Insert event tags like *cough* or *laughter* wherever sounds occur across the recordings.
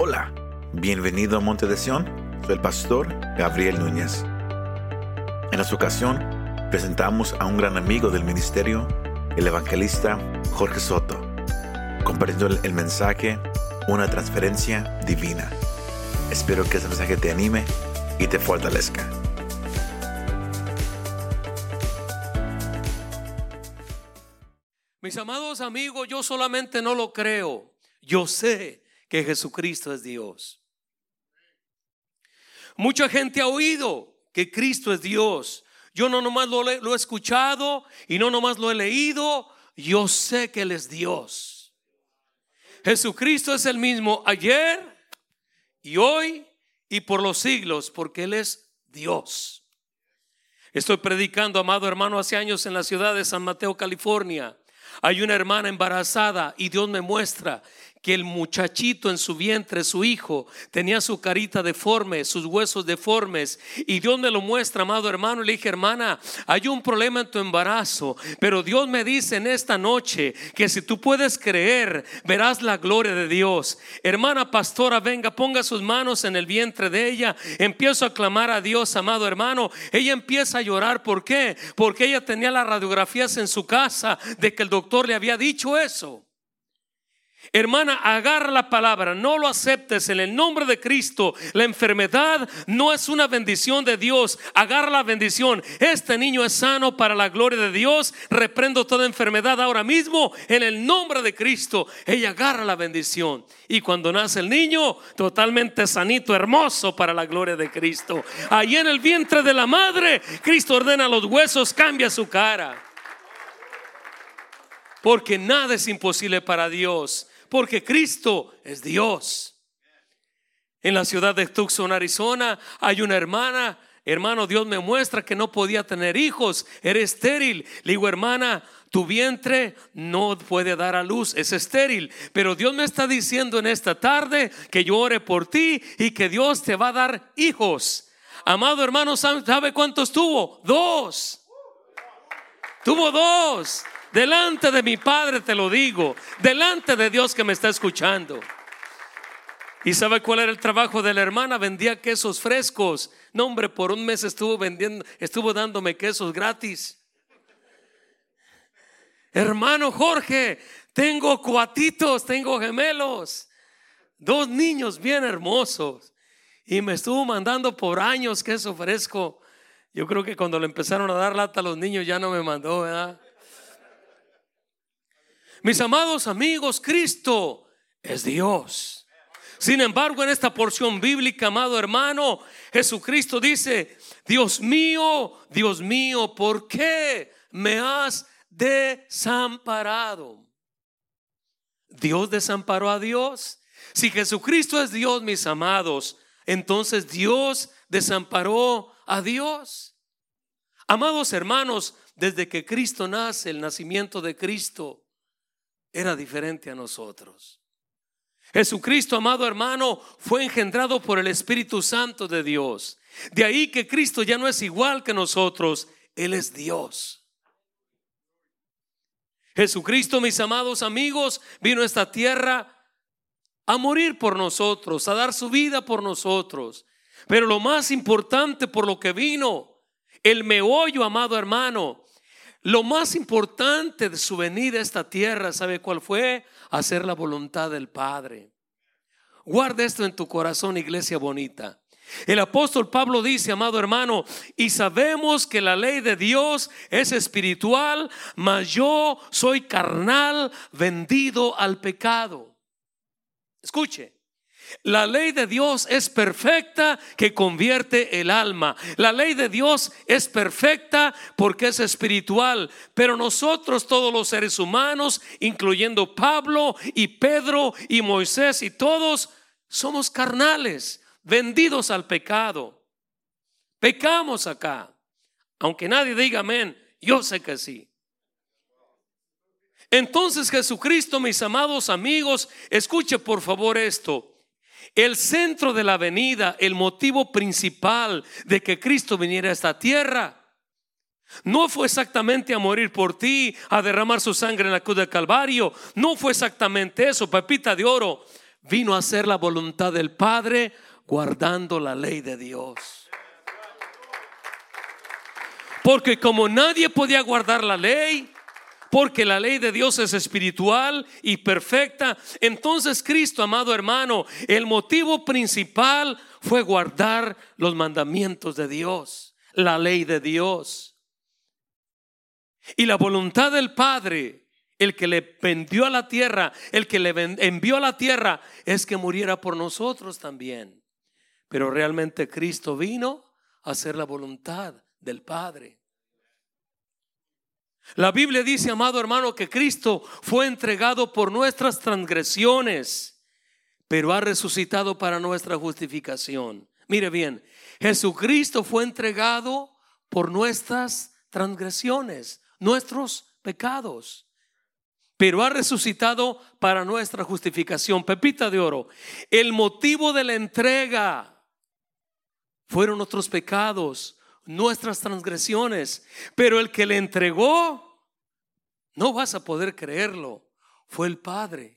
Hola, bienvenido a Monte de Sion. Soy el pastor Gabriel Núñez. En esta ocasión presentamos a un gran amigo del ministerio, el evangelista Jorge Soto, compartiendo el, mensaje Una transferencia divina. Espero que este mensaje te anime y te fortalezca. Mis amados amigos, yo solamente no lo creo. Yo sé que Jesucristo es Dios. Mucha gente ha oído que Cristo es Dios. Yo no nomás lo, he- escuchado y no nomás lo he leído. Yo sé que Él es Dios. Jesucristo es el mismo ayer y hoy y por los siglos porque Él es Dios. Estoy predicando, amado hermano, hace años en la ciudad de San Mateo, California. Hay una hermana embarazada y Dios me muestra que el muchachito en su vientre, su hijo, tenía su carita deforme, sus huesos deformes. Y Dios me lo muestra, amado hermano. Le dije, hermana, hay un problema en tu embarazo. Pero Dios me dice en esta noche que si tú puedes creer, verás la gloria de Dios. Hermana pastora, venga, ponga sus manos en el vientre de ella. Empiezo a clamar a Dios, amado hermano. Ella empieza a llorar. ¿Por qué? Porque ella tenía las radiografías en su casa de que el doctor le había dicho eso. Hermana, agarra la palabra, no lo aceptes en el nombre de Cristo. La enfermedad no es una bendición de Dios. Agarra la bendición. Este niño es sano para la gloria de Dios. Reprendo toda enfermedad ahora mismo en el nombre de Cristo. Ella agarra la bendición. Y cuando nace el niño, totalmente sanito, hermoso para la gloria de Cristo. Allí en el vientre de la madre, Cristo ordena los huesos, cambia su cara. Porque nada es imposible para Dios. Porque Cristo es Dios. En la ciudad de Tucson, Arizona, hay una hermana. Hermano, Dios me muestra que no podía tener hijos. Era estéril. Le digo, hermana, tu vientre no puede dar a luz. Es estéril. Pero Dios me está diciendo en esta tarde que yo ore por ti y que Dios te va a dar hijos. Amado hermano, ¿sabe cuántos tuvo? Dos. Tuvo dos. Delante de mi Padre te lo digo. Delante de Dios que me está escuchando. ¿Y sabe cuál era el trabajo de la hermana? Vendía quesos frescos. No, hombre, por un mes estuvo vendiendo, estuvo dándome quesos gratis. Hermano Jorge, tengo cuatitos, tengo gemelos. Dos niños bien hermosos. Y me estuvo mandando por años queso fresco. Yo creo que cuando le empezaron a dar lata a los niños ya no me mandó, ¿verdad? Mis amados amigos, Cristo es Dios. Sin embargo, en esta porción bíblica, amado hermano, Jesucristo dice, Dios mío, Dios mío, ¿por qué me has desamparado? ¿Dios desamparó a Dios? Si Jesucristo es Dios, mis amados, entonces Dios desamparó a Dios. Amados hermanos, desde que Cristo nace, el nacimiento de Cristo era diferente a nosotros. Jesucristo, amado hermano, fue engendrado por el Espíritu Santo de Dios. De ahí que Cristo ya no es igual que nosotros, Él es Dios. Jesucristo, mis amados amigos, vino a esta tierra a morir por nosotros, a dar su vida por nosotros. Pero lo más importante por lo que vino, el meollo, amado hermano, lo más importante de su venida a esta tierra, ¿sabe cuál fue? Hacer la voluntad del Padre. Guarda esto en tu corazón, iglesia bonita. El apóstol Pablo dice, amado hermano, y sabemos que la ley de Dios es espiritual, mas yo soy carnal, vendido al pecado. Escuche, la ley de Dios es perfecta que convierte el alma. La ley de Dios es perfecta porque es espiritual. Pero nosotros, todos los seres humanos, incluyendo Pablo y Pedro y Moisés y todos, somos carnales, vendidos al pecado. Pecamos acá. Aunque nadie diga amén, yo sé que sí. Entonces Jesucristo, mis amados amigos, escuche por favor esto. El centro de la venida, el motivo principal de que Cristo viniera a esta tierra, no fue exactamente a morir por ti, a derramar su sangre en la cruz del Calvario. No fue exactamente eso, pepita de oro. vino a hacer la voluntad del Padre guardando la ley de Dios. Porque como nadie podía guardar la ley, porque la ley de Dios es espiritual y perfecta, entonces Cristo, amado hermano, el motivo principal fue guardar los mandamientos de Dios, la ley de Dios. Y la voluntad del Padre, el que le vendió a la tierra, el que le envió a la tierra, es que muriera por nosotros también. Pero realmente Cristo vino a hacer la voluntad del Padre. La Biblia dice, amado hermano, que Cristo fue entregado por nuestras transgresiones, pero ha resucitado para nuestra justificación. Mire bien, Jesucristo fue entregado por nuestras transgresiones, nuestros pecados, pero ha resucitado para nuestra justificación. Pepita de oro, el motivo de la entrega fueron otros pecados, nuestras transgresiones, pero el que le entregó, no vas a poder creerlo, fue el Padre.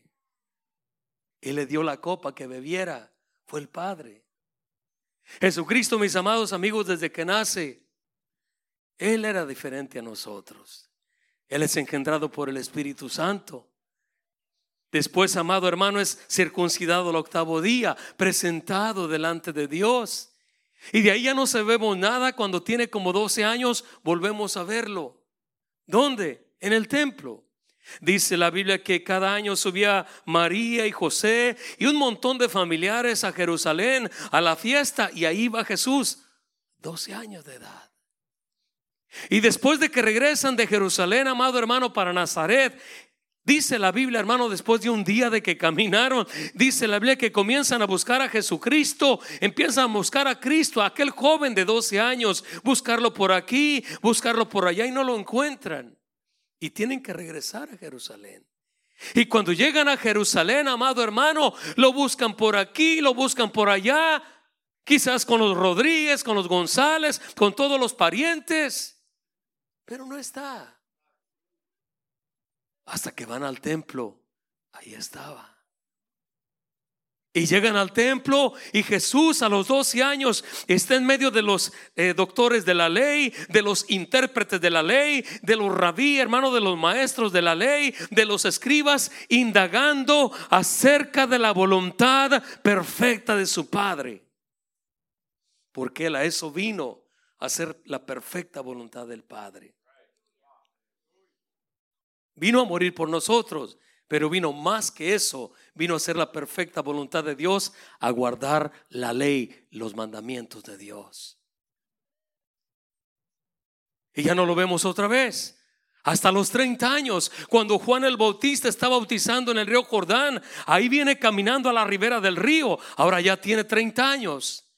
Y le dio la copa que bebiera, fue el Padre. Jesucristo, mis amados amigos, desde que nace, Él era diferente a nosotros. Él es engendrado por el Espíritu Santo. Después, amado hermano, es circuncidado el octavo día, presentado delante de Dios. Y de ahí ya no sabemos nada. Cuando tiene como 12 años, volvemos a verlo. ¿Dónde? En el templo. Dice la Biblia que cada año subía María y José y un montón de familiares a Jerusalén a la fiesta y ahí va Jesús, 12 años de edad. Y después de que regresan de Jerusalén, amado hermano, para Nazaret, Dice la Biblia, hermano, después de un día de que caminaron, dice la Biblia que comienzan a buscar a Jesucristo, empiezan a buscar a Cristo, a aquel joven de 12 años, buscarlo por aquí, buscarlo por allá y no lo encuentran. Y tienen que regresar a Jerusalén. Y cuando llegan a Jerusalén, amado hermano, lo buscan por aquí, lo buscan por allá, quizás con los Rodríguez, con los González, con todos los parientes, pero no está. Hasta que van al templo, ahí estaba. Y llegan al templo y Jesús a los 12 años está en medio de los eh, doctores de la ley, de los intérpretes de la ley, de los rabí, hermano, de los maestros de la ley, de los escribas, indagando acerca de la voluntad perfecta de su Padre. Porque él a eso vino, a hacer la perfecta voluntad del Padre. Vino a morir por nosotros, pero vino más que eso, vino a ser la perfecta voluntad de Dios, a guardar la ley, los mandamientos de Dios. Y ya no lo vemos otra vez. Hasta los 30 años, cuando Juan el Bautista está bautizando en el río Jordán, ahí viene caminando a la ribera del río, ahora ya tiene 30 años.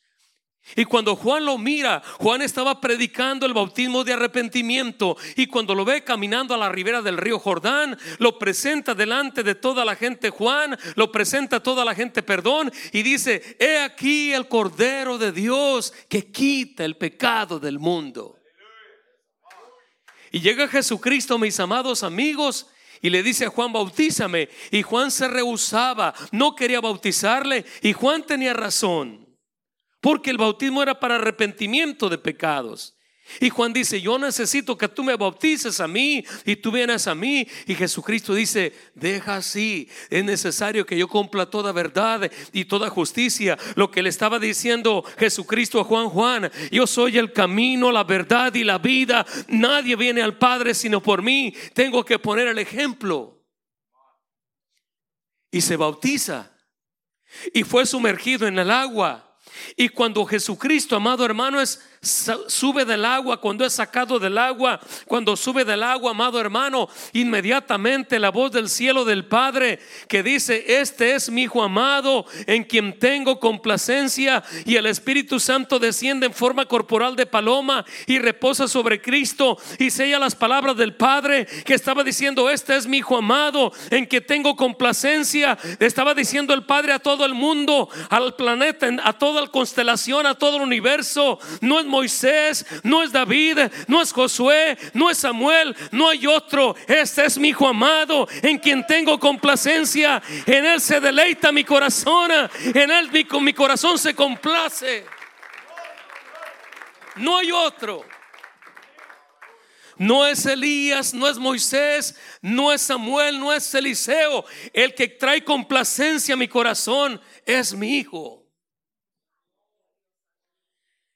Y cuando Juan lo mira, Juan estaba predicando el bautismo de arrepentimiento. Y cuando lo ve caminando a la ribera del río Jordán, lo presenta delante de toda la gente Juan, lo presenta a toda la gente perdón y dice, he aquí el Cordero de Dios que quita el pecado del mundo. Y llega Jesucristo, mis amados amigos, y le dice a Juan, bautízame. Y Juan se rehusaba, no quería bautizarle. Y Juan tenía razón. Porque el bautismo era para arrepentimiento de pecados. Y Juan dice, yo necesito que tú me bautices a mí y tú vienes a mí. Y Jesucristo dice, deja así, es necesario que yo cumpla toda verdad y toda justicia. Lo que le estaba diciendo Jesucristo a Juan, Juan, yo soy el camino, la verdad y la vida. Nadie viene al Padre sino por mí. Tengo que poner el ejemplo. Y se bautiza. Y fue sumergido en el agua. Y cuando Jesucristo, amado hermano, es sube del agua, cuando es sacado del agua, cuando sube del agua, amado hermano, inmediatamente la voz del cielo del Padre que dice, este es mi Hijo amado en quien tengo complacencia y el Espíritu Santo desciende en forma corporal de paloma y reposa sobre Cristo y sella las palabras del Padre que estaba diciendo, este es mi Hijo amado en que tengo complacencia. Estaba diciendo el Padre a todo el mundo, al planeta, a toda la constelación, a todo el universo. No es Moisés, no es David, no es Josué, no es Samuel, no hay otro. Este es mi hijo amado, en quien tengo complacencia. En él se deleita mi corazón, en él mi, mi corazón se complace. No hay otro. No es Elías, no es Moisés, no es Samuel, no es Eliseo. El que trae complacencia a mi corazón es mi hijo.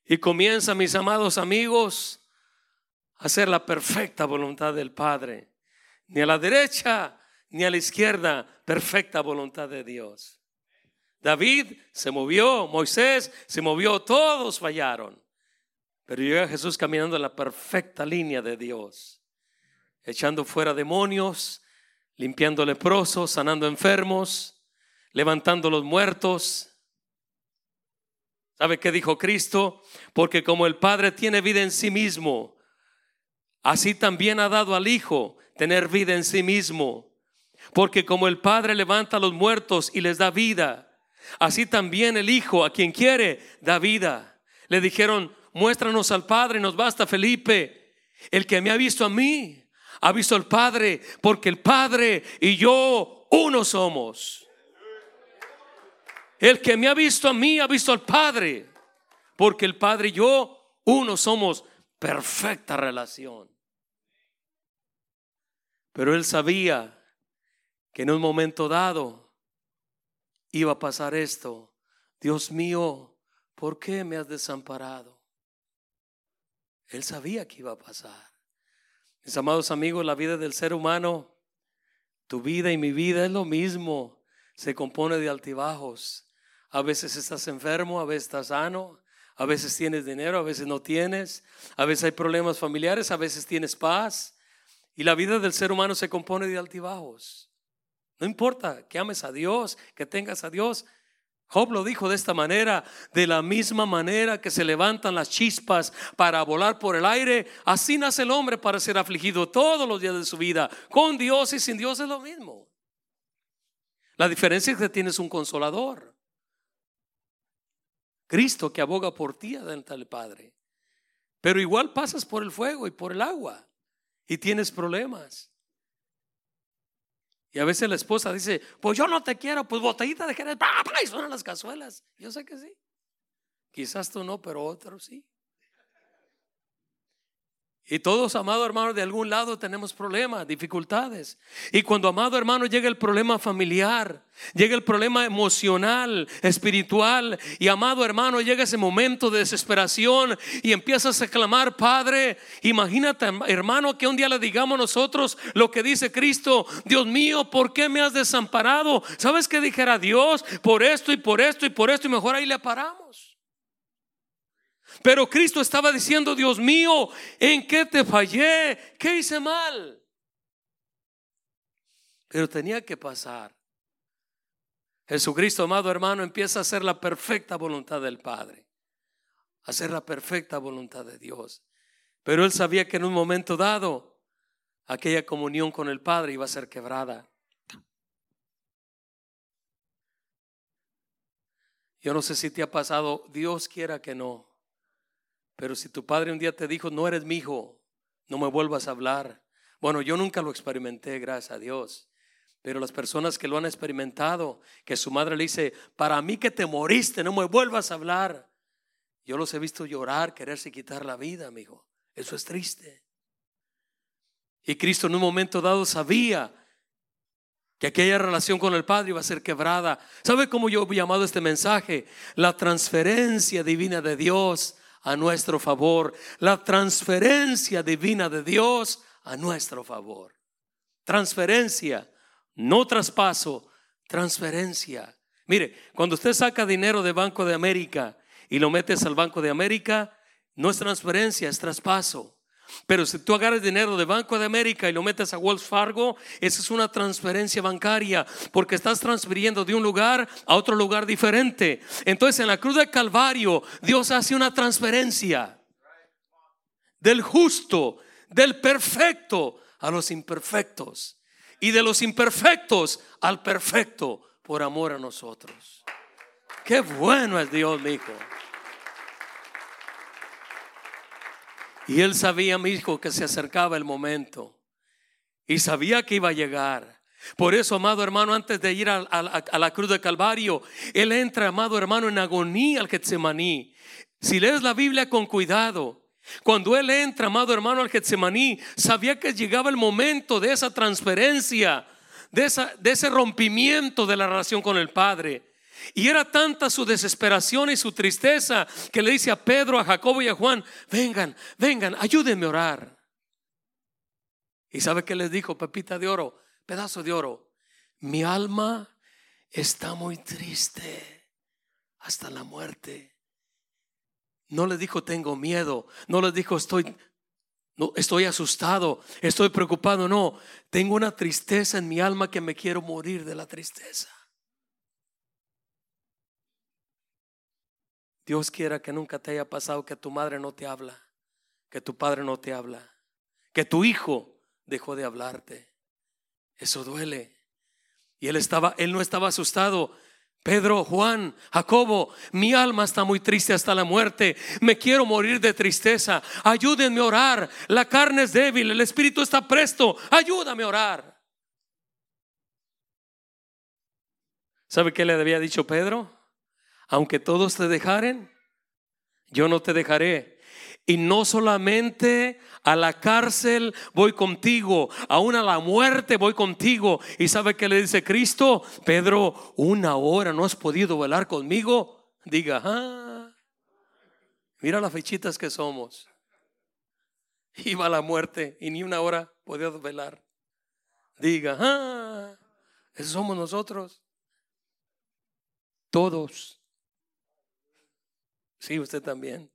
Y comienza, mis amados amigos, a hacer la perfecta voluntad del Padre. Ni a la derecha ni a la izquierda, perfecta voluntad de Dios. David se movió, Moisés se movió, todos fallaron. Pero llega Jesús caminando en la perfecta línea de Dios, echando fuera demonios, limpiando leprosos, sanando enfermos, levantando los muertos. ¿Sabe qué dijo Cristo? Porque como el Padre tiene vida en sí mismo, así también ha dado al Hijo tener vida en sí mismo. Porque como el Padre levanta a los muertos y les da vida, así también el Hijo, a quien quiere, da vida. Le dijeron, muéstranos al Padre, nos basta Felipe. El que me ha visto a mí, ha visto al Padre, porque el Padre y yo uno somos. El que me ha visto a mí, ha visto al Padre, porque el Padre y yo uno somos. Perfecta relación. Pero él sabía que en un momento dado iba a pasar esto. Dios mío, ¿por qué me has desamparado? Él sabía que iba a pasar. Mis amados amigos, la vida del ser humano, tu vida y mi vida es lo mismo. Se compone de altibajos. A veces estás enfermo, a veces estás sano, a veces tienes dinero, a veces no tienes, a veces hay problemas familiares, a veces tienes paz. Y la vida del ser humano se compone de altibajos. No importa que ames a Dios, que tengas a Dios, Job lo dijo de esta manera, de la misma manera que se levantan las chispas para volar por el aire, así nace el hombre para ser afligido todos los días de su vida. Con Dios y sin Dios es lo mismo. La diferencia es que tienes un consolador. Cristo que aboga por ti adelante del Padre. Pero igual pasas por el fuego y por el agua y tienes problemas. Y a veces la esposa dice, pues yo no te quiero, pues botellita de jerez, y suenan las cazuelas. Yo sé que sí. Quizás tú no, pero otros sí. Y todos, amado hermano, de algún lado tenemos problemas, dificultades. Y cuando, amado hermano, llega el problema familiar, llega el problema emocional, espiritual, y amado hermano, llega ese momento de desesperación y empiezas a clamar, Padre, imagínate, hermano, que un día le digamos nosotros lo que dice Cristo, Dios mío, ¿por qué me has desamparado? ¿Sabes qué dijera Dios? Por esto y por esto y por esto, y mejor ahí le paramos. Pero Cristo estaba diciendo, Dios mío, ¿en qué te fallé? ¿Qué hice mal? Pero tenía que pasar. Jesucristo, amado hermano, empieza a hacer la perfecta voluntad del Padre, a hacer la perfecta voluntad de Dios. Pero él sabía que en un momento dado aquella comunión con el Padre iba a ser quebrada. Yo no sé si te ha pasado, Dios quiera que no. Pero si tu padre un día te dijo, no eres mi hijo, no me vuelvas a hablar. Bueno, yo nunca lo experimenté, gracias a Dios. Pero las personas que lo han experimentado, que su madre le dice, para mí que te moriste, no me vuelvas a hablar. Yo los he visto llorar, quererse quitar la vida, amigo. Eso es triste. Y Cristo en un momento dado sabía que aquella relación con el Padre iba a ser quebrada. ¿Sabe cómo yo he llamado este mensaje? La transferencia divina de Dios a nuestro favor, la transferencia divina de Dios a nuestro favor. Transferencia, no traspaso, transferencia. Mire, cuando usted saca dinero de Banco de América y lo metes al Banco de América, no es transferencia, es traspaso. Pero si tú agarras dinero de Banco de América y lo metes a Wells Fargo, esa es una transferencia bancaria, porque estás transfiriendo de un lugar a otro lugar diferente. Entonces en la cruz de Calvario, Dios hace una transferencia del justo, del perfecto a los imperfectos y de los imperfectos al perfecto por amor a nosotros. Qué bueno es Dios, mi hijo. Y él sabía, mi hijo, que se acercaba el momento. Y sabía que iba a llegar. Por eso, amado hermano, antes de ir a, la cruz de Calvario, él entra, amado hermano, en agonía al Getsemaní. Si lees la Biblia con cuidado, cuando él entra, amado hermano, al Getsemaní, sabía que llegaba el momento de esa transferencia, de, ese rompimiento de la relación con el Padre. Y era tanta su desesperación y su tristeza que le dice a Pedro, a Jacobo y a Juan, vengan, vengan, ayúdenme a orar. ¿Y sabe qué les dijo, Pepita de oro, pedazo de oro? Mi alma está muy triste hasta la muerte. No les dijo tengo miedo, no les dijo estoy no, estoy asustado, estoy preocupado, no, tengo una tristeza en mi alma que me quiero morir de la tristeza. Dios quiera que nunca te haya pasado que tu madre no te habla, que tu padre no te habla, que tu hijo dejó de hablarte. Eso duele. Y él estaba, él no estaba asustado. Pedro, Juan, Jacobo, mi alma está muy triste hasta la muerte. Me quiero morir de tristeza. Ayúdenme a orar. La carne es débil, el espíritu está presto. Ayúdame a orar. ¿Sabe qué le había dicho Pedro? Aunque todos te dejaren, yo no te dejaré. Y no solamente a la cárcel voy contigo, aún a la muerte voy contigo. ¿Y sabe qué le dice Cristo? Pedro, una hora no has podido velar conmigo. Diga, ah, mira las fechitas que somos. Iba a la muerte y ni una hora podía velar. Diga, ah, esos somos nosotros. Todos Sí, usted también.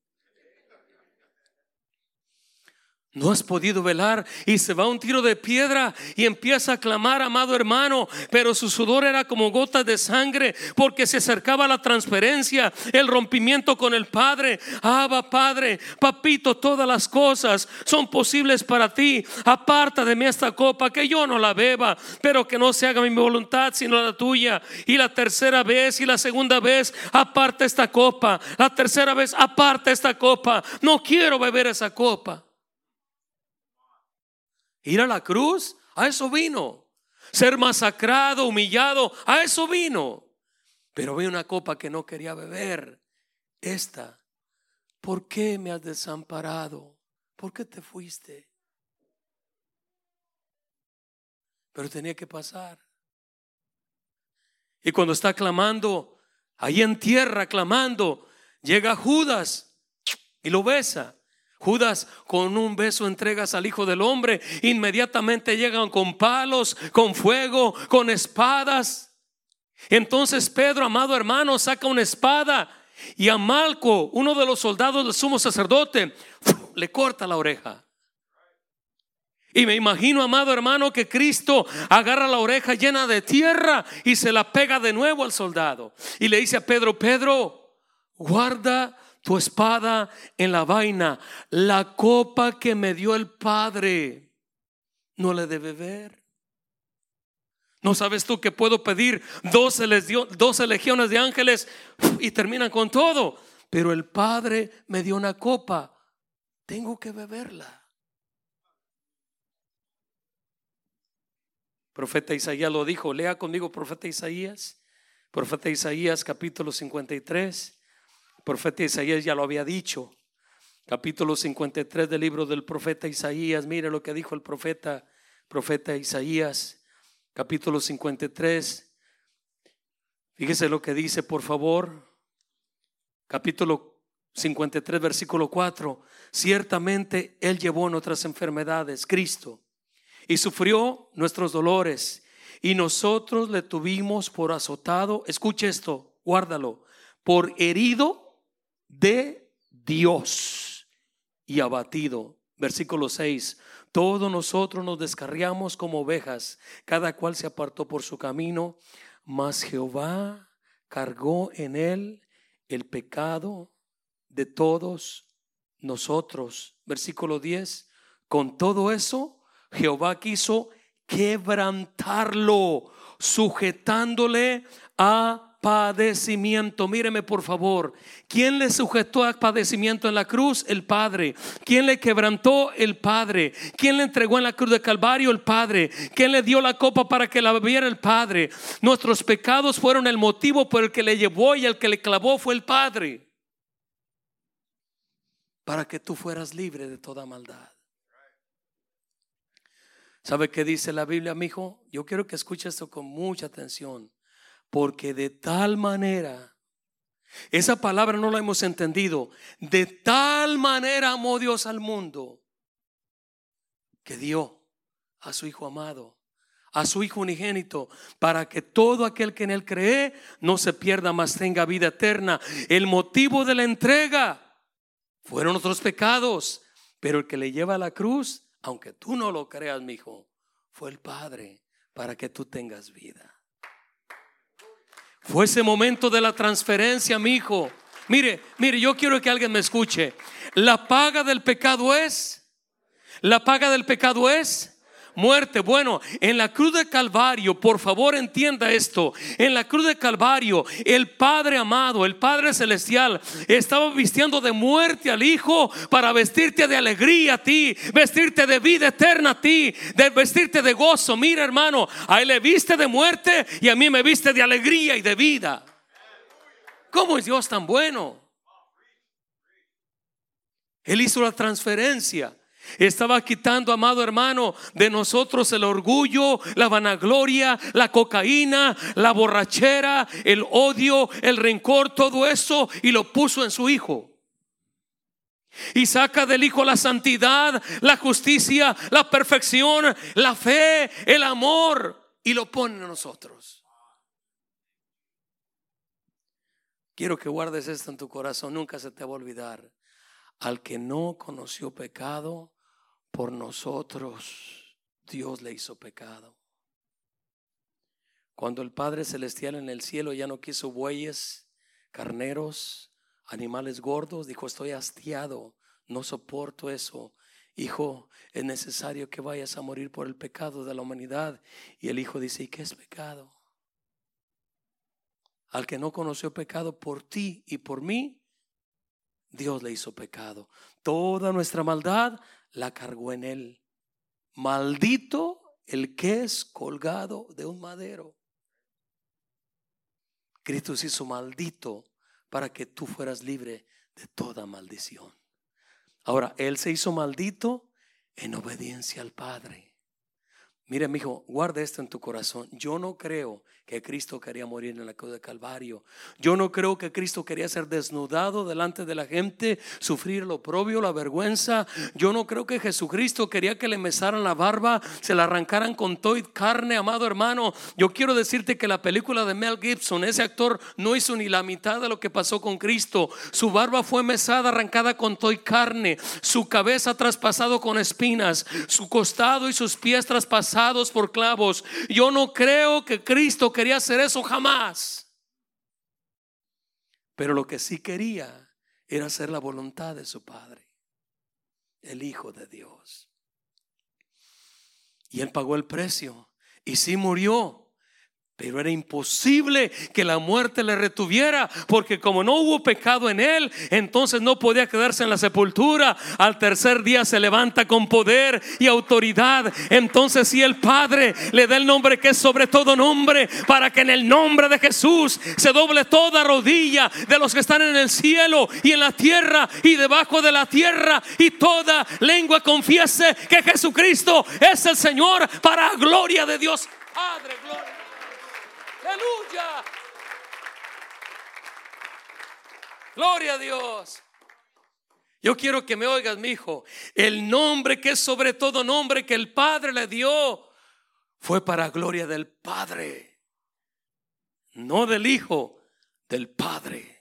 No has podido velar y se va un tiro de piedra y empieza a clamar, amado hermano, pero su sudor era como gotas de sangre porque se acercaba la transferencia, el rompimiento con el Padre. Abba, Padre, papito, todas las cosas son posibles para ti. Aparta de mí esta copa, que yo no la beba, pero que no se haga mi voluntad sino la tuya. Y la tercera vez y la segunda vez, aparta esta copa. La tercera vez, aparta esta copa. No quiero beber esa copa. Ir a la cruz, a eso vino. Ser masacrado, humillado, a eso vino. Pero vi una copa que no quería beber. Esta. ¿Por qué me has desamparado? ¿Por qué te fuiste? Pero tenía que pasar. Y cuando está clamando, ahí en tierra clamando, llega Judas y lo besa. Judas con un beso entregas al Hijo del Hombre. Inmediatamente llegan con palos, con fuego, con espadas. Entonces Pedro, amado hermano, saca una espada y a Malco, uno de los soldados del sumo sacerdote, le corta la oreja. Y me imagino, amado hermano, que Cristo agarra la oreja llena de tierra y se la pega de nuevo al soldado. Y le dice a Pedro, Pedro, guarda tu espada en la vaina. La copa que me dio el Padre, no le debe beber. ¿No sabes tú que puedo pedir 12, les dio, 12 legiones de ángeles y terminan con todo? Pero el Padre me dio una copa, tengo que beberla. Profeta Isaías lo dijo, lea conmigo profeta Isaías, profeta Isaías capítulo 53 profeta Isaías ya lo había dicho. Capítulo 53 del libro del profeta Isaías. Mire lo que dijo el profeta, profeta Isaías. Capítulo 53. Fíjese lo que dice, por favor. Capítulo 53, versículo 4. Ciertamente Él llevó nuestras enfermedades, Cristo, y sufrió nuestros dolores, y nosotros le tuvimos por azotado. Escuche esto, guárdalo, por herido de Dios y abatido. Versículo 6. Todos nosotros nos descarriamos como ovejas, cada cual se apartó por su camino, mas Jehová cargó en él el pecado de todos nosotros. Versículo 10. Con todo eso, Jehová quiso quebrantarlo, sujetándole a padecimiento. Míreme por favor. ¿Quién le sujetó a padecimiento en la cruz? El Padre. ¿Quién le quebrantó? El Padre. ¿Quién le entregó en la cruz de Calvario? El Padre. ¿Quién le dio la copa para que la bebiera? El Padre. Nuestros pecados fueron el motivo por el que le llevó y el que le clavó fue el Padre. Para que tú fueras libre de toda maldad. ¿Sabe qué dice la Biblia, mi hijo? Yo quiero que escuche esto con mucha atención. Porque de tal manera, esa palabra no la hemos entendido, de tal manera amó Dios al mundo que dio a su Hijo amado, a su Hijo unigénito, para que todo aquel que en Él cree no se pierda, mas tenga vida eterna. El motivo de la entrega fueron otros pecados, pero el que le lleva a la cruz, aunque tú no lo creas, mi hijo, fue el Padre para que tú tengas vida. Fue ese momento de la transferencia, mi hijo. Mire, mire, yo quiero que alguien me escuche. La paga del pecado es, la paga del pecado es muerte. Bueno, en la cruz de Calvario, por favor entienda esto, en la cruz de Calvario, el Padre amado, el Padre celestial, estaba vistiendo de muerte al Hijo para vestirte de alegría a ti, vestirte de vida eterna a ti, de vestirte de gozo. Mira hermano, a él le viste de muerte y a mí me viste de alegría y de vida. ¿Cómo es Dios tan bueno? Él hizo la transferencia. Estaba quitando, amado hermano, de nosotros el orgullo, la vanagloria, la cocaína, la borrachera, el odio, el rencor, todo eso y lo puso en su hijo. Y saca del hijo la santidad, la justicia, la perfección, la fe, el amor y lo pone en nosotros. Quiero que guardes esto en tu corazón, nunca se te va a olvidar. Al que no conoció pecado, por nosotros Dios le hizo pecado. Cuando el Padre Celestial en el cielo ya no quiso bueyes, carneros, animales gordos, dijo, estoy hastiado, no soporto eso. Hijo, es necesario que vayas a morir por el pecado de la humanidad. Y el Hijo dice, ¿y qué es pecado? Al que no conoció pecado por ti y por mí, Dios le hizo pecado. Toda nuestra maldad la cargó en él. Maldito el que es colgado de un madero. Cristo se hizo maldito para que tú fueras libre de toda maldición. Ahora, Él se hizo maldito en obediencia al Padre. Mire, mi hijo, guarda esto en tu corazón. Yo no creo que Cristo quería morir en la cruz de Calvario. Yo no creo que Cristo quería ser desnudado delante de la gente, sufrir lo propio, la vergüenza. Yo no creo que Jesucristo quería que le mesaran la barba, se la arrancaran con toy carne, amado hermano. Yo quiero decirte que la película de Mel Gibson, ese actor no hizo ni la mitad de lo que pasó con Cristo. Su barba fue mesada, arrancada con toy carne, su cabeza traspasado con espinas, su costado y sus pies traspasados por clavos. Yo no creo que Cristo quería hacer eso jamás. Pero lo que sí quería era hacer la voluntad de su Padre, el Hijo de Dios. Y él pagó el precio y sí murió pero era imposible que la muerte le retuviera, porque como no hubo pecado en él, entonces no podía quedarse en la sepultura. Al tercer día se levanta con poder y autoridad. Entonces si el Padre le da el nombre que es sobre todo nombre, para que en el nombre de Jesús se doble toda rodilla de los que están en el cielo y en la tierra y debajo de la tierra y toda lengua confiese que Jesucristo es el Señor para gloria de Dios. Padre, gloria. Aleluya. Gloria a Dios. Yo quiero que me oigas, mi hijo. El nombre que es sobre todo nombre que el Padre le dio fue para gloria del Padre, no del Hijo, del Padre.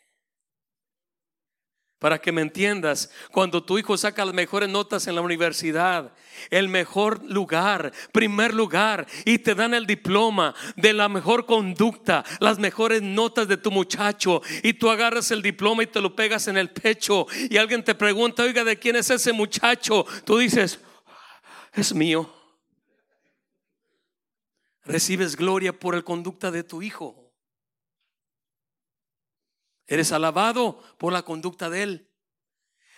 Para que me entiendas, cuando tu hijo saca las mejores notas en la universidad, el mejor lugar, primer lugar, y te dan el diploma de la mejor conducta, las mejores notas de tu muchacho, y tú agarras el diploma y te lo pegas en el pecho, y alguien te pregunta, oiga, ¿de quién es ese muchacho? Tú dices, es mío. Recibes gloria por el conducta de tu hijo. Eres alabado por la conducta de Él.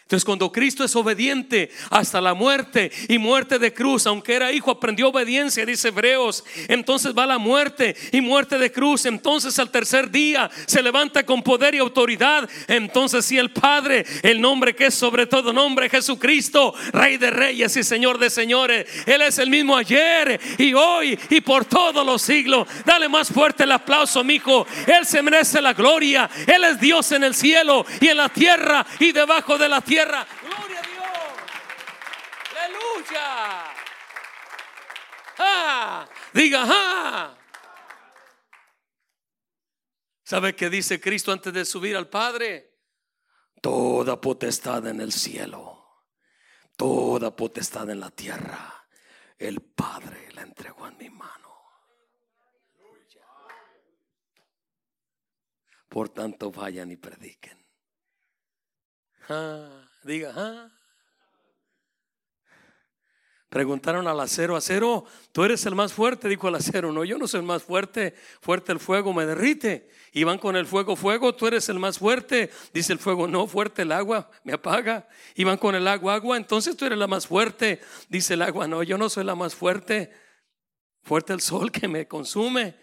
Entonces cuando Cristo es obediente hasta la muerte y muerte de cruz, aunque era hijo, aprendió obediencia, dice Hebreos, entonces va la muerte y muerte de cruz, entonces al tercer día se levanta con poder y autoridad, entonces si el Padre, el nombre que es sobre todo nombre, Jesucristo, Rey de Reyes y Señor de Señores, Él es el mismo ayer y hoy y por todos los siglos. Dale más fuerte el aplauso, mi hijo. Él se merece la gloria, Él es Dios en el cielo y en la tierra y debajo de la tierra. Gloria a Dios. Aleluya. Diga, ah. ¿Sabe qué dice Cristo antes de subir al Padre? Toda potestad en el cielo, toda potestad en la tierra, el Padre la entregó en mi mano. Por tanto, vayan y prediquen. Ah. Diga, ah. Preguntaron al acero, acero, tú eres el más fuerte, dijo el acero, no, yo no soy el más fuerte, fuerte el fuego me derrite. Y van con el fuego, fuego, tú eres el más fuerte, dice el fuego, no, fuerte el agua, me apaga. Y van con el agua, agua, entonces tú eres la más fuerte, dice el agua, no, yo no soy la más fuerte, fuerte el sol que me consume.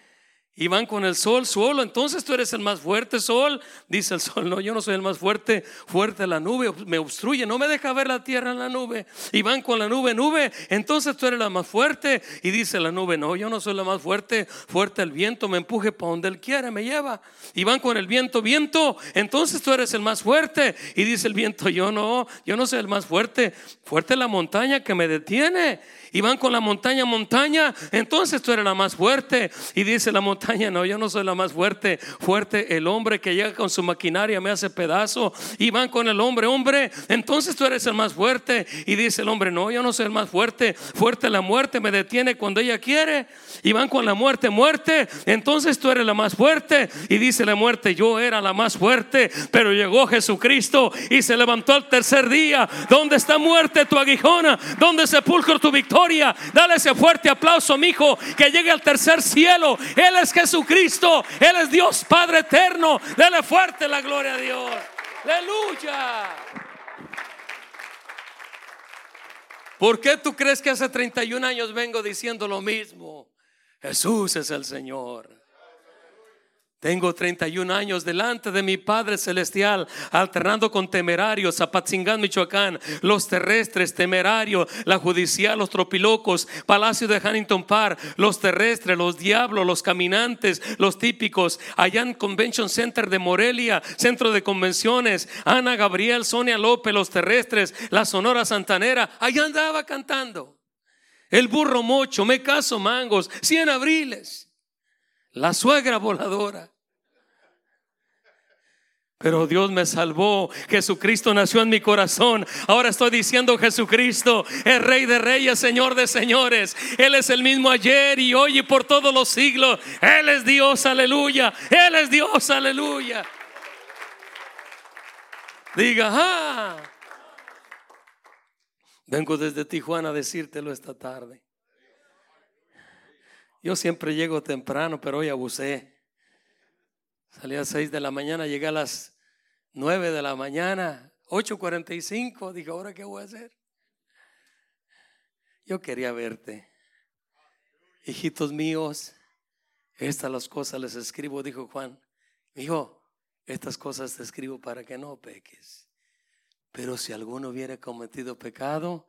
Y van con el sol, solo, entonces tú eres el más fuerte, sol. Dice el sol, *laughs* no, yo no soy el más fuerte, fuerte la nube, me obstruye, no me deja ver la tierra en la nube. Y van con la nube, nube, entonces tú eres la más fuerte. Y dice la nube, no, yo no soy la más fuerte, fuerte el viento, me empuje para donde él quiere, me lleva. Y van con el viento, viento, entonces tú eres el más fuerte. Y dice el viento, yo no, yo no soy el más fuerte, fuerte la montaña que me detiene y van con la montaña, montaña, entonces tú eres la más fuerte. Y dice la montaña, no, yo no soy la más fuerte, fuerte el hombre que llega con su maquinaria me hace pedazo. Y van con el hombre, hombre, entonces tú eres el más fuerte. Y dice el hombre, no, yo no soy el más fuerte, fuerte la muerte me detiene cuando ella quiere. Y van con la muerte, muerte, entonces tú eres la más fuerte. Y dice la muerte, yo era la más fuerte, pero llegó Jesucristo y se levantó al tercer día. ¿Dónde está muerte tu aguijona? ¿Dónde sepulcro tu victoria? Dale ese fuerte aplauso, mi hijo, que llegue al tercer cielo. Él es Jesucristo, Él es Dios Padre eterno. Dale fuerte la gloria a Dios. Aleluya. ¿Por qué tú crees que hace 31 años vengo diciendo lo mismo? Jesús es el Señor. Tengo 31 años delante de mi Padre Celestial, alternando con temerarios, Zapatzingán, Michoacán, los terrestres, temerarios, la judicial, los tropilocos, Palacio de Huntington Park, los terrestres, los diablos, los caminantes, los típicos, allá en Convention Center de Morelia, Centro de Convenciones, Ana Gabriel, Sonia López, los terrestres, la Sonora Santanera, allá andaba cantando. El burro mocho, me caso mangos, 100 abriles. La suegra voladora. Pero Dios me salvó. Jesucristo nació en mi corazón. Ahora estoy diciendo Jesucristo es Rey de Reyes, Señor de Señores. Él es el mismo ayer y hoy y por todos los siglos. Él es Dios, aleluya. Él es Dios, aleluya. Diga, ah. Vengo desde Tijuana a decírtelo esta tarde. Yo siempre llego temprano, pero hoy abusé. Salí a las 6 de la mañana, llegué a las 9 de la mañana, 8.45. Dije, ¿ahora qué voy a hacer? Yo quería verte. Hijitos míos, estas las cosas les escribo, dijo Juan. Hijo, estas cosas te escribo para que no peques. Pero si alguno hubiera cometido pecado,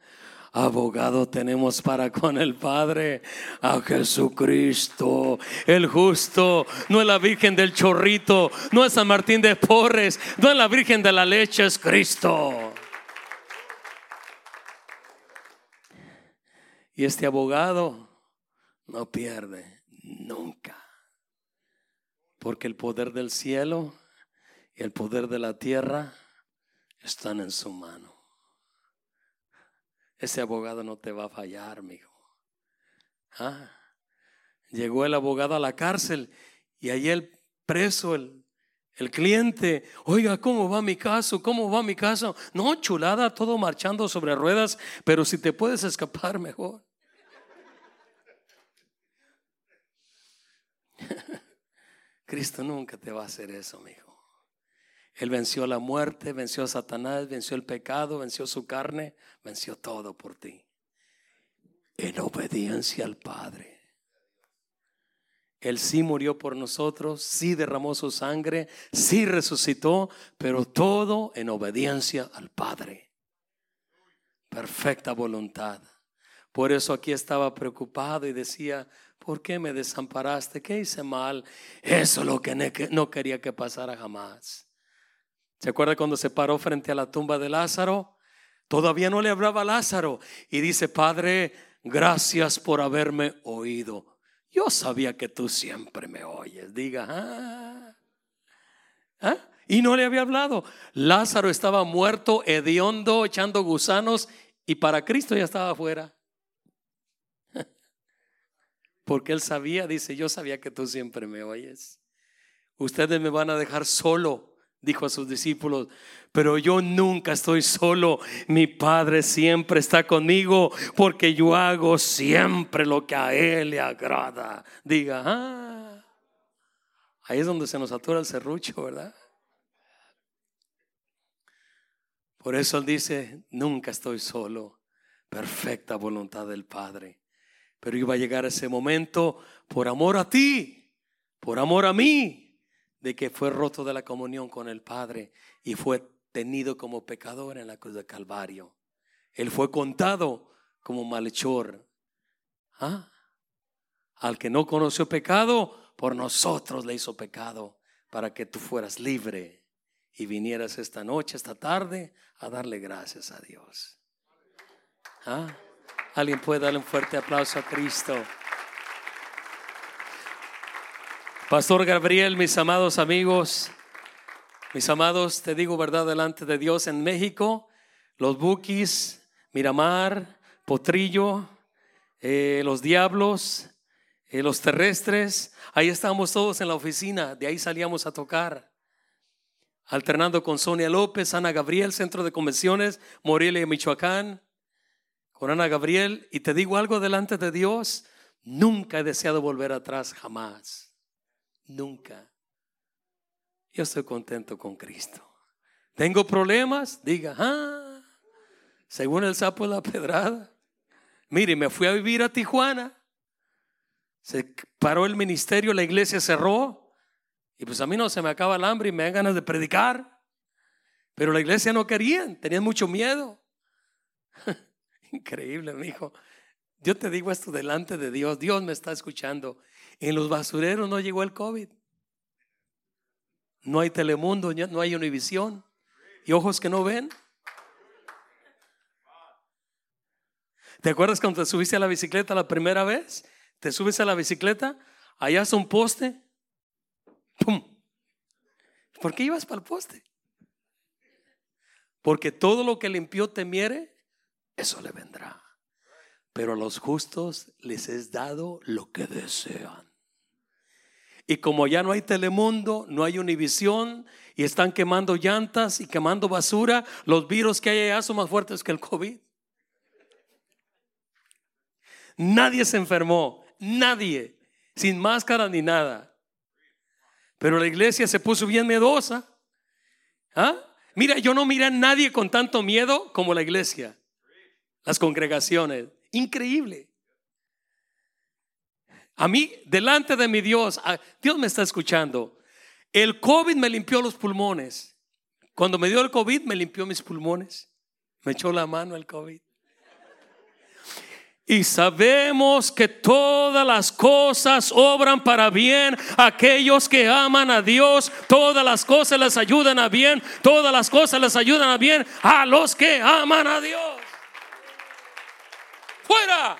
abogado tenemos para con el Padre, a Jesucristo, el justo, no es la Virgen del Chorrito, no es San Martín de Porres, no es la Virgen de la Leche, es Cristo. Y este abogado no pierde nunca, porque el poder del cielo y el poder de la tierra están en su mano. Ese abogado no te va a fallar, mijo. Ah, llegó el abogado a la cárcel y ahí el preso, el, el cliente, oiga, ¿cómo va mi caso? ¿Cómo va mi caso? No, chulada, todo marchando sobre ruedas, pero si te puedes escapar, mejor. *laughs* Cristo nunca te va a hacer eso, mijo. Él venció la muerte, venció a Satanás, venció el pecado, venció su carne, venció todo por ti. En obediencia al Padre. Él sí murió por nosotros, sí derramó su sangre, sí resucitó, pero todo en obediencia al Padre. Perfecta voluntad. Por eso aquí estaba preocupado y decía, ¿por qué me desamparaste? ¿Qué hice mal? Eso es lo que no quería que pasara jamás. ¿Se acuerda cuando se paró frente a la tumba de Lázaro? Todavía no le hablaba a Lázaro y dice, Padre, gracias por haberme oído. Yo sabía que tú siempre me oyes. Diga, ah, ¿Ah? Y no le había hablado. Lázaro estaba muerto, hediondo, echando gusanos y para Cristo ya estaba afuera. *laughs* Porque él sabía, dice, yo sabía que tú siempre me oyes. Ustedes me van a dejar solo, dijo a sus discípulos, pero yo nunca estoy solo. Mi Padre siempre está conmigo porque yo hago siempre lo que a Él le agrada. Diga, ah, ahí es donde se nos atura el serrucho, ¿verdad? Por eso Él dice, nunca estoy solo. Perfecta voluntad del Padre. Pero iba a llegar ese momento por amor a ti, por amor a mí, de que fue roto de la comunión con el Padre y fue tenido como pecador en la cruz de Calvario. Él fue contado como malhechor. ¿Ah? Al que no conoció pecado, por nosotros le hizo pecado, para que tú fueras libre y vinieras esta noche, esta tarde, a darle gracias a Dios. ¿Ah? Alguien puede darle un fuerte aplauso a Cristo. Pastor Gabriel, mis amados amigos, mis amados, te digo verdad delante de Dios en México, los Bukis, Miramar, Potrillo, eh, los Diablos, eh, los Terrestres, ahí estábamos todos en la oficina, de ahí salíamos a tocar alternando con Sonia López, Ana Gabriel, Centro de Convenciones, Morelia, Michoacán con Ana Gabriel y te digo algo delante de Dios, nunca he deseado volver atrás, jamás. Nunca. Yo estoy contento con Cristo. ¿Tengo problemas? Diga, ah, según el sapo de la pedrada. Mire, me fui a vivir a Tijuana. Se paró el ministerio, la iglesia cerró. Y pues a mí no se me acaba el hambre y me dan ganas de predicar. Pero la iglesia no querían, tenían mucho miedo. *laughs* Increíble, mi hijo. Yo te digo esto delante de Dios. Dios me está escuchando. En los basureros no llegó el COVID. No hay Telemundo, no hay Univisión. Y ojos que no ven. ¿Te acuerdas cuando te subiste a la bicicleta la primera vez? Te subes a la bicicleta, allá es un poste. ¡Pum! ¿Por qué ibas para el poste? Porque todo lo que limpió temiere eso le vendrá. Pero a los justos les es dado lo que desean. Y como ya no hay Telemundo, no hay Univisión y están quemando llantas y quemando basura, los virus que hay allá son más fuertes que el COVID. Nadie se enfermó, nadie, sin máscara ni nada. Pero la iglesia se puso bien miedosa. ¿Ah? Mira, yo no miré a nadie con tanto miedo como la iglesia las congregaciones. Increíble. A mí, delante de mi Dios, Dios me está escuchando. El COVID me limpió los pulmones. Cuando me dio el COVID, me limpió mis pulmones. Me echó la mano el COVID. Y sabemos que todas las cosas obran para bien aquellos que aman a Dios. Todas las cosas les ayudan a bien. Todas las cosas les ayudan a bien a los que aman a Dios. Fuera.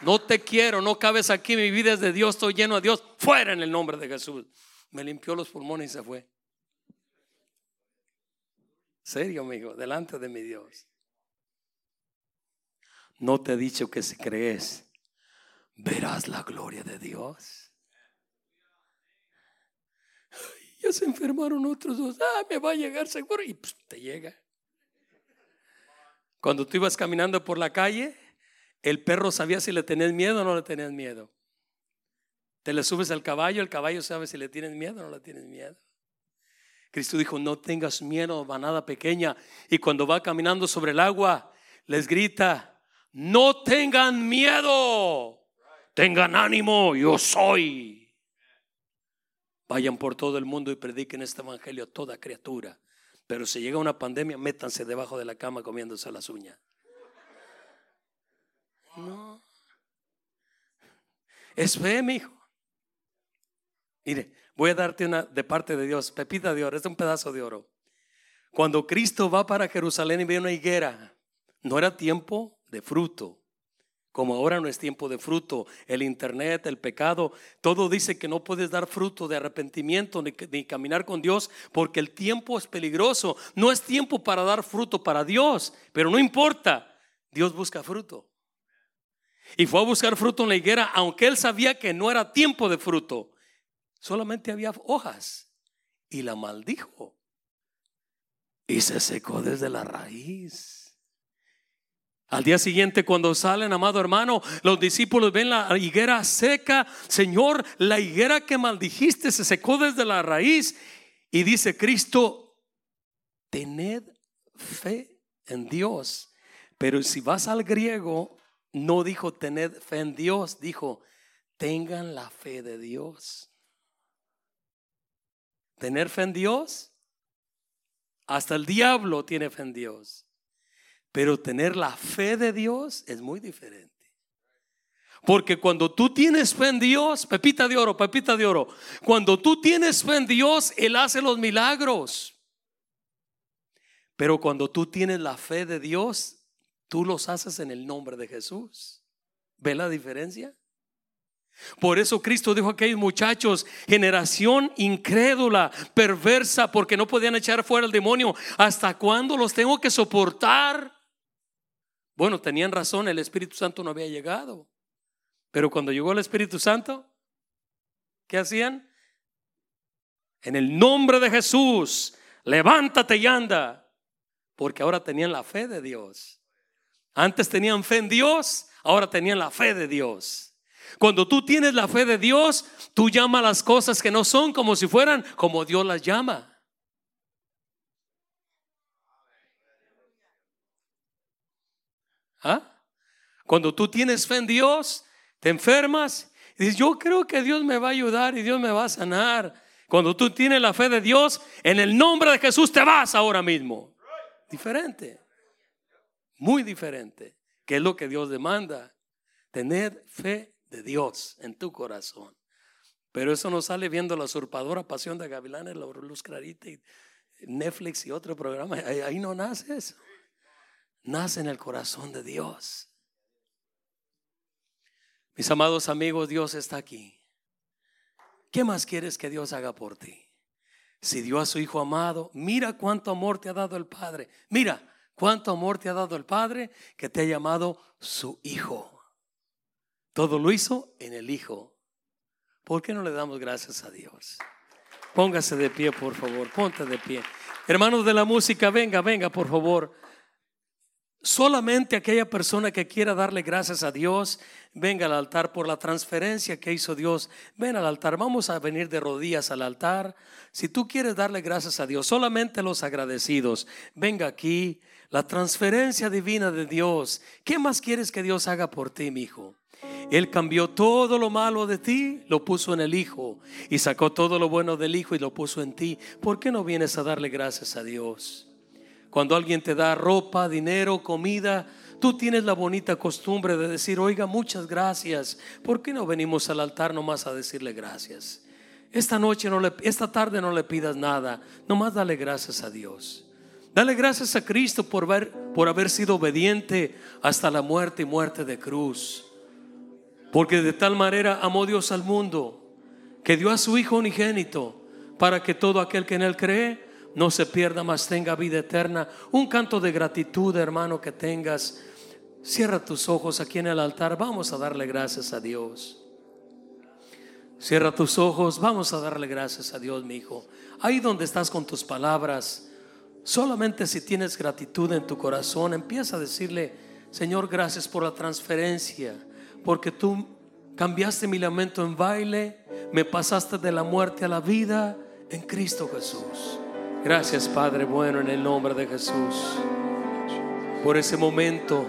No te quiero, no cabes aquí, mi vida es de Dios, estoy lleno de Dios. Fuera en el nombre de Jesús. Me limpió los pulmones y se fue. Serio, amigo, delante de mi Dios. No te he dicho que si crees, verás la gloria de Dios. ya se enfermaron otros dos. Ah, me va a llegar seguro. Y pues, te llega. Cuando tú ibas caminando por la calle, el perro sabía si le tenías miedo o no le tenías miedo. Te le subes al caballo, el caballo sabe si le tienes miedo o no le tienes miedo. Cristo dijo, no tengas miedo, manada pequeña. Y cuando va caminando sobre el agua, les grita, no tengan miedo, tengan ánimo, yo soy. Vayan por todo el mundo y prediquen este evangelio a toda criatura. Pero si llega una pandemia, métanse debajo de la cama comiéndose las uñas. No. Es fe, mi hijo. Mire, voy a darte una de parte de Dios, pepita de oro, es un pedazo de oro. Cuando Cristo va para Jerusalén y ve una higuera, no era tiempo de fruto. Como ahora no es tiempo de fruto, el internet, el pecado, todo dice que no puedes dar fruto de arrepentimiento ni, caminar con Dios porque el tiempo es peligroso. No es tiempo para dar fruto para Dios, pero no importa, Dios busca fruto. Y fue a buscar fruto en la higuera, aunque él sabía que no era tiempo de fruto. Solamente había hojas. Y la maldijo. Y se secó desde la raíz. Al día siguiente, cuando salen, amado hermano, los discípulos ven la higuera seca. Señor, la higuera que maldijiste se secó desde la raíz. Y dice Cristo, tened fe en Dios. Pero si vas al griego, no dijo tened fe en Dios, dijo tengan la fe de Dios. Tener fe en Dios, hasta el diablo tiene fe en Dios. Pero tener la fe de Dios es muy diferente. Porque cuando tú tienes fe en Dios, pepita de oro, pepita de oro, cuando tú tienes fe en Dios, Él hace los milagros. Pero cuando tú tienes la fe de Dios, tú los haces en el nombre de Jesús. ¿Ve la diferencia? Por eso Cristo dijo a aquellos muchachos, generación incrédula, perversa, porque no podían echar fuera el demonio. ¿Hasta cuándo los tengo que soportar? Bueno, tenían razón, el Espíritu Santo no había llegado. Pero cuando llegó el Espíritu Santo, ¿qué hacían? En el nombre de Jesús, levántate y anda. Porque ahora tenían la fe de Dios. Antes tenían fe en Dios, ahora tenían la fe de Dios. Cuando tú tienes la fe de Dios, tú llamas las cosas que no son como si fueran como Dios las llama. ¿Ah? Cuando tú tienes fe en Dios, te enfermas y dices, yo creo que Dios me va a ayudar y Dios me va a sanar. Cuando tú tienes la fe de Dios, en el nombre de Jesús te vas ahora mismo. Diferente. Muy diferente. Que es lo que Dios demanda. Tener fe de Dios en tu corazón. Pero eso no sale viendo la usurpadora pasión de Gavilanes, la luz clarita y Netflix y otro programa. Ahí, no nace eso nace en el corazón de Dios. Mis amados amigos, Dios está aquí. ¿Qué más quieres que Dios haga por ti? Si dio a su Hijo amado, mira cuánto amor te ha dado el Padre. Mira cuánto amor te ha dado el Padre que te ha llamado su Hijo. Todo lo hizo en el Hijo. ¿Por qué no le damos gracias a Dios? Póngase de pie, por favor. Ponte de pie. Hermanos de la música, venga, venga, por favor. Solamente aquella persona que quiera darle gracias a Dios, venga al altar por la transferencia que hizo Dios. Ven al altar, vamos a venir de rodillas al altar. Si tú quieres darle gracias a Dios, solamente los agradecidos, venga aquí. La transferencia divina de Dios. ¿Qué más quieres que Dios haga por ti, mi hijo? Él cambió todo lo malo de ti, lo puso en el Hijo. Y sacó todo lo bueno del Hijo y lo puso en ti. ¿Por qué no vienes a darle gracias a Dios? Cuando alguien te da ropa, dinero, comida, tú tienes la bonita costumbre de decir, oiga, muchas gracias. ¿Por qué no venimos al altar nomás a decirle gracias? Esta noche, no le, esta tarde no le pidas nada, nomás dale gracias a Dios. Dale gracias a Cristo por, ver, por haber sido obediente hasta la muerte y muerte de cruz. Porque de tal manera amó Dios al mundo que dio a su Hijo unigénito para que todo aquel que en Él cree no se pierda, más tenga vida eterna. Un canto de gratitud, hermano, que tengas. Cierra tus ojos aquí en el altar. Vamos a darle gracias a Dios. Cierra tus ojos. Vamos a darle gracias a Dios, mi hijo. Ahí donde estás con tus palabras, solamente si tienes gratitud en tu corazón, empieza a decirle, Señor, gracias por la transferencia, porque tú cambiaste mi lamento en baile, me pasaste de la muerte a la vida en Cristo Jesús. Gracias Padre bueno en el nombre de Jesús. Por ese momento,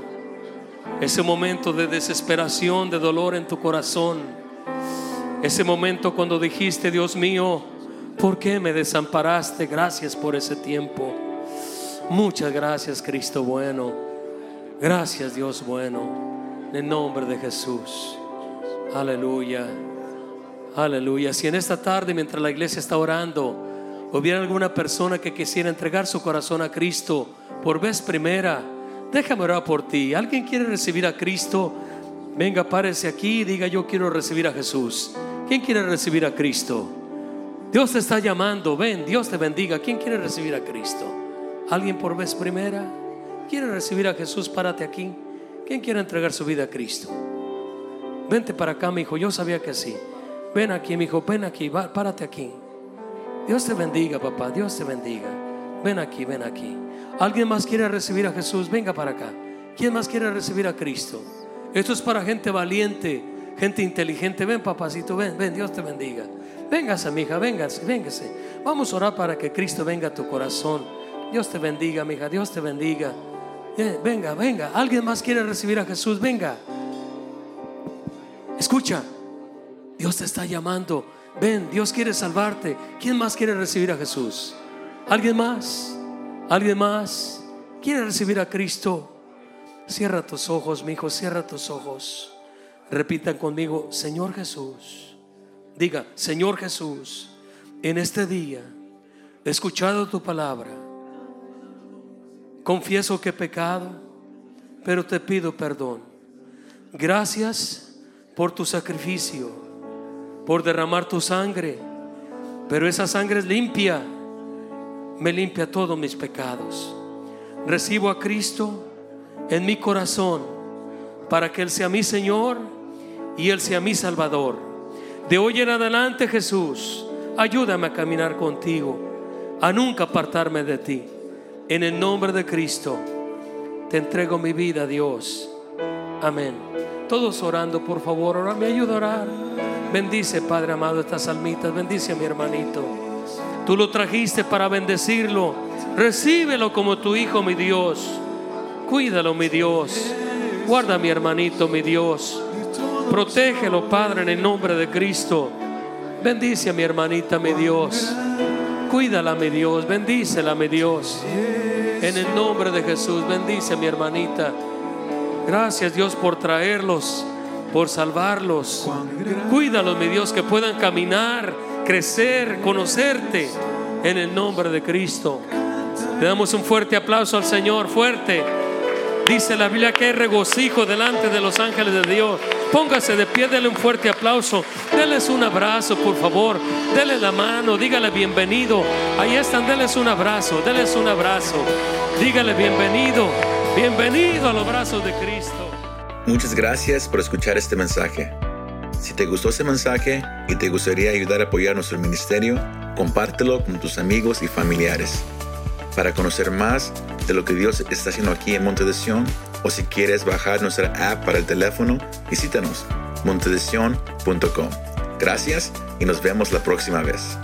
ese momento de desesperación, de dolor en tu corazón. Ese momento cuando dijiste, Dios mío, ¿por qué me desamparaste? Gracias por ese tiempo. Muchas gracias Cristo bueno. Gracias Dios bueno. En el nombre de Jesús. Aleluya. Aleluya. Si en esta tarde, mientras la iglesia está orando, hubiera alguna persona que quisiera entregar su corazón a Cristo por vez primera, déjame orar por ti. ¿Alguien quiere recibir a Cristo? Venga, párese aquí y diga yo quiero recibir a Jesús. ¿Quién quiere recibir a Cristo? Dios te está llamando, ven, Dios te bendiga. ¿Quién quiere recibir a Cristo? ¿Alguien por vez primera? ¿Quiere recibir a Jesús? Párate aquí. ¿Quién quiere entregar su vida a Cristo? Vente para acá, mi hijo. Yo sabía que sí. Ven aquí, mi hijo. Ven aquí. Párate aquí. Dios te bendiga, papá. Dios te bendiga. Ven aquí, ven aquí. ¿Alguien más quiere recibir a Jesús? Venga para acá. ¿Quién más quiere recibir a Cristo? Esto es para gente valiente, gente inteligente. Ven, papacito, ven, ven. Dios te bendiga. Véngase, mija, véngase, véngase. Vamos a orar para que Cristo venga a tu corazón. Dios te bendiga, mija. Dios te bendiga. Venga, venga. ¿Alguien más quiere recibir a Jesús? Venga. Escucha. Dios te está llamando. Ven, Dios quiere salvarte. ¿Quién más quiere recibir a Jesús? ¿Alguien más? ¿Alguien más? ¿Quiere recibir a Cristo? Cierra tus ojos, mi hijo, cierra tus ojos. Repitan conmigo, Señor Jesús. Diga, Señor Jesús, en este día he escuchado tu palabra. Confieso que he pecado, pero te pido perdón. Gracias por tu sacrificio por derramar tu sangre, pero esa sangre es limpia, me limpia todos mis pecados. Recibo a Cristo en mi corazón para que Él sea mi Señor y Él sea mi Salvador. De hoy en adelante, Jesús, ayúdame a caminar contigo, a nunca apartarme de ti. En el nombre de Cristo, te entrego mi vida, Dios. Amén. Todos orando, por favor, ahora me ayuda a orar. Bendice, Padre amado, estas almitas. Bendice a mi hermanito. Tú lo trajiste para bendecirlo. Recíbelo como tu hijo, mi Dios. Cuídalo, mi Dios. Guarda a mi hermanito, mi Dios. Protégelo, Padre, en el nombre de Cristo. Bendice a mi hermanita, mi Dios. Cuídala, mi Dios. Bendícela, mi Dios. En el nombre de Jesús, bendice a mi hermanita. Gracias, Dios, por traerlos por salvarlos. Cuídalos, mi Dios, que puedan caminar, crecer, conocerte en el nombre de Cristo. Le damos un fuerte aplauso al Señor, fuerte. Dice la Biblia que hay regocijo delante de los ángeles de Dios. Póngase de pie, dele un fuerte aplauso. Deles un abrazo, por favor. Dele la mano, dígale bienvenido. Ahí están, deles un abrazo, deles un abrazo. Dígale bienvenido, bienvenido a los brazos de Cristo. Muchas gracias por escuchar este mensaje. Si te gustó ese mensaje y te gustaría ayudar a apoyar nuestro ministerio, compártelo con tus amigos y familiares. Para conocer más de lo que Dios está haciendo aquí en Monte de Sion, o si quieres bajar nuestra app para el teléfono, visítanos montedesion.com. Gracias y nos vemos la próxima vez.